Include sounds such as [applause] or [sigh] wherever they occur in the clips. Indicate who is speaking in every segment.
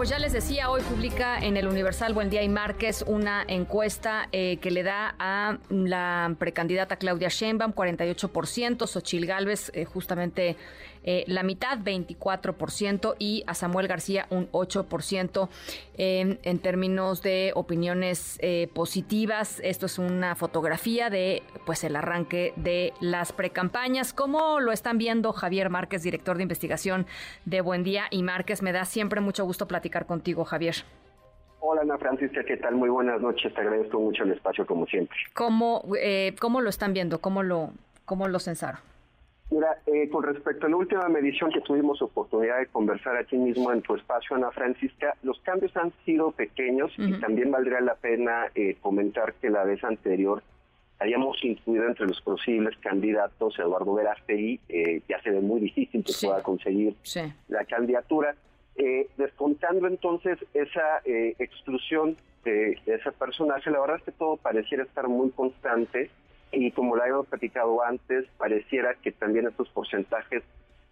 Speaker 1: Pues ya les decía, hoy publica en el Universal Buen Día y Márquez una encuesta eh, que le da a la precandidata Claudia Sheinbaum 48%, Xochil Gálvez eh, justamente eh, la mitad, 24%, y a Samuel García un 8% en términos de opiniones eh, positivas. Esto es una fotografía de pues el arranque de las precampañas. ¿Cómo lo están viendo Javier Márquez, director de investigación de Buen Día y Márquez? Me da siempre mucho gusto platicar contigo, Javier.
Speaker 2: Hola Ana Francisca, ¿qué tal? Muy buenas noches, te agradezco mucho el espacio como siempre.
Speaker 1: ¿Cómo, eh, cómo lo están viendo? ¿Cómo lo, cómo lo censaron?
Speaker 2: Mira, eh, con respecto a la última medición que tuvimos oportunidad de conversar aquí mismo en tu espacio, Ana Francisca, los cambios han sido pequeños y también valdría la pena eh, comentar que la vez anterior habíamos incluido entre los posibles candidatos Eduardo Verástegui, eh, ya se ve muy difícil que pueda conseguir la candidatura. Eh, descontando entonces esa eh, exclusión de, de ese personaje, la verdad es que todo pareciera estar muy constante y como lo habíamos platicado antes, pareciera que también estos porcentajes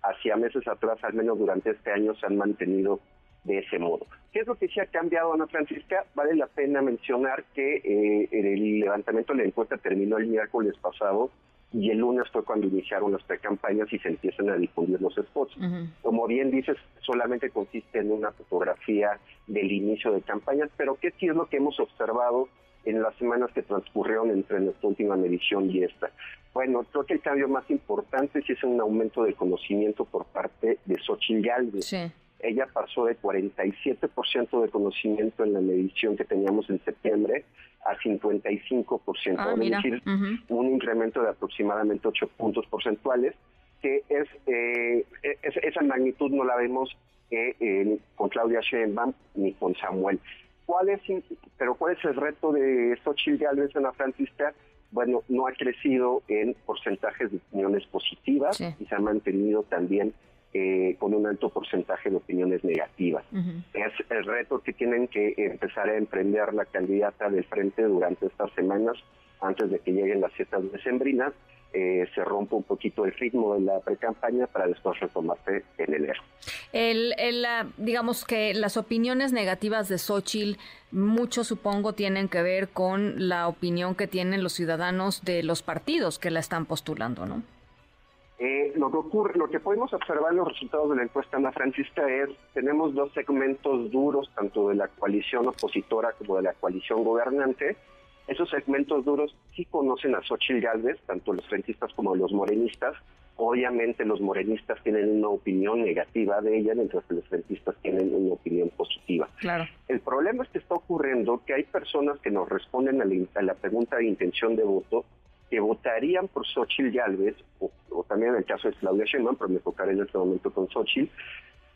Speaker 2: hacia meses atrás, al menos durante este año, se han mantenido de ese modo. ¿Qué es lo que sí ha cambiado, Ana Francisca? Vale la pena mencionar que eh, el levantamiento de la encuesta terminó el miércoles pasado y el lunes fue cuando iniciaron las precampañas y se empiezan a difundir los spots. Como bien dices, solamente consiste en una fotografía del inicio de campañas, pero ¿qué sí es lo que hemos observado en las semanas que transcurrieron entre nuestra última medición y esta. Bueno, creo que el cambio más importante sí es un aumento de conocimiento por parte de Xochitl Galvez. Ella pasó de 47% de conocimiento en la medición que teníamos en septiembre a 55%, ah, es decir, un incremento de aproximadamente 8 puntos porcentuales, que es, eh, esa magnitud no la vemos eh, con Claudia Sheinbaum ni con Samuel. ¿Cuál es, pero cuál es el reto de Xochitl Gálvez en la Francisca? Bueno, no ha crecido en porcentajes de opiniones positivas y se ha mantenido también eh, con un alto porcentaje de opiniones negativas. Es el reto que tienen que empezar a emprender la candidata del frente durante estas semanas antes de que lleguen las fiestas decembrinas eh, se rompe un poquito el ritmo de la pre-campaña para después retomarse en enero.
Speaker 1: El, el, digamos que las opiniones negativas de Xochitl, mucho supongo tienen que ver con la opinión que tienen los ciudadanos de los partidos que la están postulando, ¿no?
Speaker 2: Eh, lo que ocurre, lo que podemos observar en los resultados de la encuesta Ana Francisca es, tenemos dos segmentos duros, tanto de la coalición opositora como de la coalición gobernante, esos segmentos duros sí conocen a Xochitl Galvez, tanto los frentistas como los morenistas. Obviamente los morenistas tienen una opinión negativa de ella, mientras que los frentistas tienen una opinión positiva.
Speaker 1: Claro.
Speaker 2: El problema es que está ocurriendo que hay personas que nos responden a la, pregunta de intención de voto que votarían por Xochitl Galvez, o, también en el caso de Claudia Sheinbaum, pero me enfocaré en este momento con Xochitl,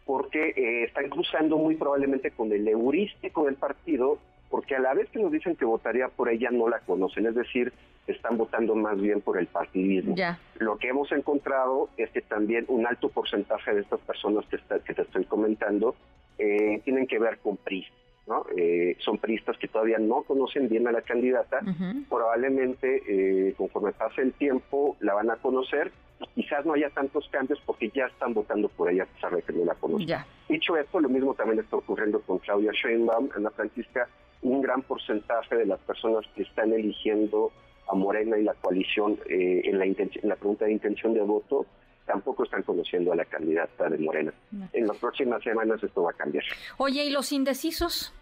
Speaker 2: porque eh, están cruzando muy probablemente con el heurístico del partido porque a la vez que nos dicen que votaría por ella no la conocen, es decir, están votando más bien por el partidismo. Lo que hemos encontrado es que también un alto porcentaje de estas personas que, que te estoy comentando eh, tienen que ver con PRI. ¿No? Eh, son priistas que todavía no conocen bien a la candidata, probablemente eh, conforme pase el tiempo la van a conocer. Quizás no haya tantos cambios porque ya están votando por ella a pesar de que no la conocen. Dicho esto, lo mismo también está ocurriendo con Claudia Sheinbaum, Ana Francisca, un gran porcentaje de las personas que están eligiendo a Morena y la coalición eh, en, la en la pregunta de intención de voto tampoco están conociendo a la candidata de Morena. En las próximas semanas esto va a cambiar.
Speaker 1: Oye, ¿y los indecisos?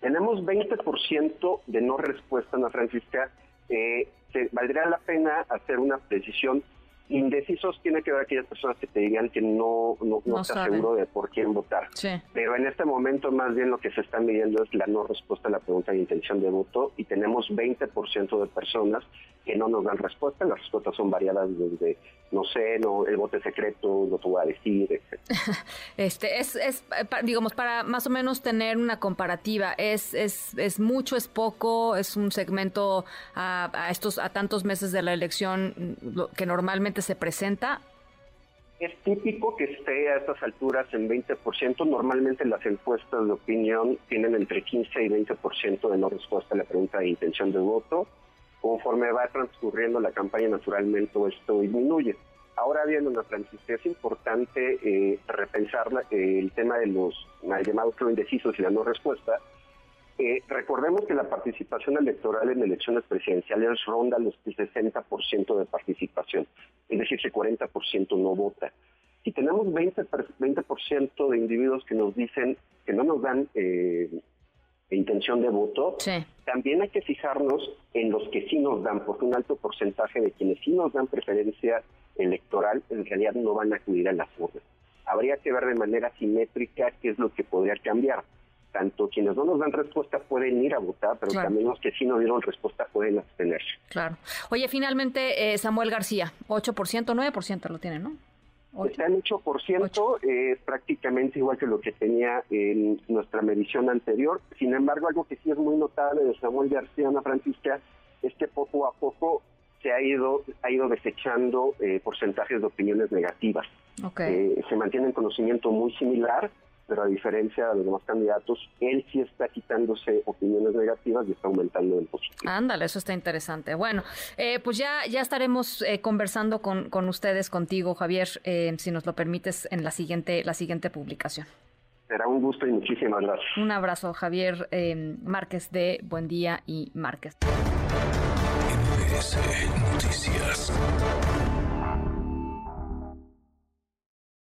Speaker 2: Tenemos 20% de no respuesta, Ana Francisca. Eh, valdría la pena hacer una precisión Indecisos tiene que ver aquellas personas que te digan que no, no, no, estás seguro de por quién votar. Pero en este momento más bien lo que se está midiendo es la no respuesta a la pregunta de intención de voto y tenemos 20% de personas que no nos dan respuesta. Las respuestas son variadas desde, no sé, no, el voto secreto, no te voy a decir, etc. [laughs]
Speaker 1: este, es, es, digamos, para más o menos tener una comparativa, ¿es, es, es mucho, es poco, es un segmento a, a estos, a tantos meses de la elección que normalmente se presenta?
Speaker 2: Es típico que esté a estas alturas en 20%. Normalmente las encuestas de opinión tienen entre 15 y 20% de no respuesta a la pregunta de intención de voto Conforme va transcurriendo la campaña, naturalmente esto disminuye. Ahora bien, una Francisca, es importante eh, repensar eh, el tema de los mal llamados indecisos y la no respuesta. Eh, recordemos que la participación electoral en elecciones presidenciales ronda los 60% de participación, es decir, que 40% no vota. Si tenemos 20%, 20 de individuos que nos dicen que no nos dan eh, intención de voto, también hay que fijarnos en los que sí nos dan, porque un alto porcentaje de quienes sí nos dan preferencia electoral en realidad no van a acudir a las urnas. Habría que ver de manera simétrica qué es lo que podría cambiar. Tanto quienes no nos dan respuesta pueden ir a votar, pero también los que sí no dieron respuesta pueden abstenerse.
Speaker 1: Claro. Oye, finalmente, eh, Samuel García, 8%, 9% lo tiene, ¿no?
Speaker 2: Está en 8%, es prácticamente igual que lo que tenía en nuestra medición anterior. Sin embargo, algo que sí es muy notable de Samuel García, Ana Francisca, es que poco a poco se ha ido, ha ido desechando eh, porcentajes de opiniones negativas. Eh, se mantiene en conocimiento muy similar, pero a diferencia de los demás candidatos, él sí está quitándose opiniones negativas y está aumentando el positivo.
Speaker 1: Ándale, eso está interesante. Bueno, eh, pues ya, ya estaremos conversando con, con ustedes, contigo, Javier, si nos lo permites, en la siguiente, la siguiente publicación.
Speaker 2: Será un gusto y muchísimas gracias.
Speaker 1: Un abrazo, Javier Márquez de Buen Día y Márquez.
Speaker 3: Noticias.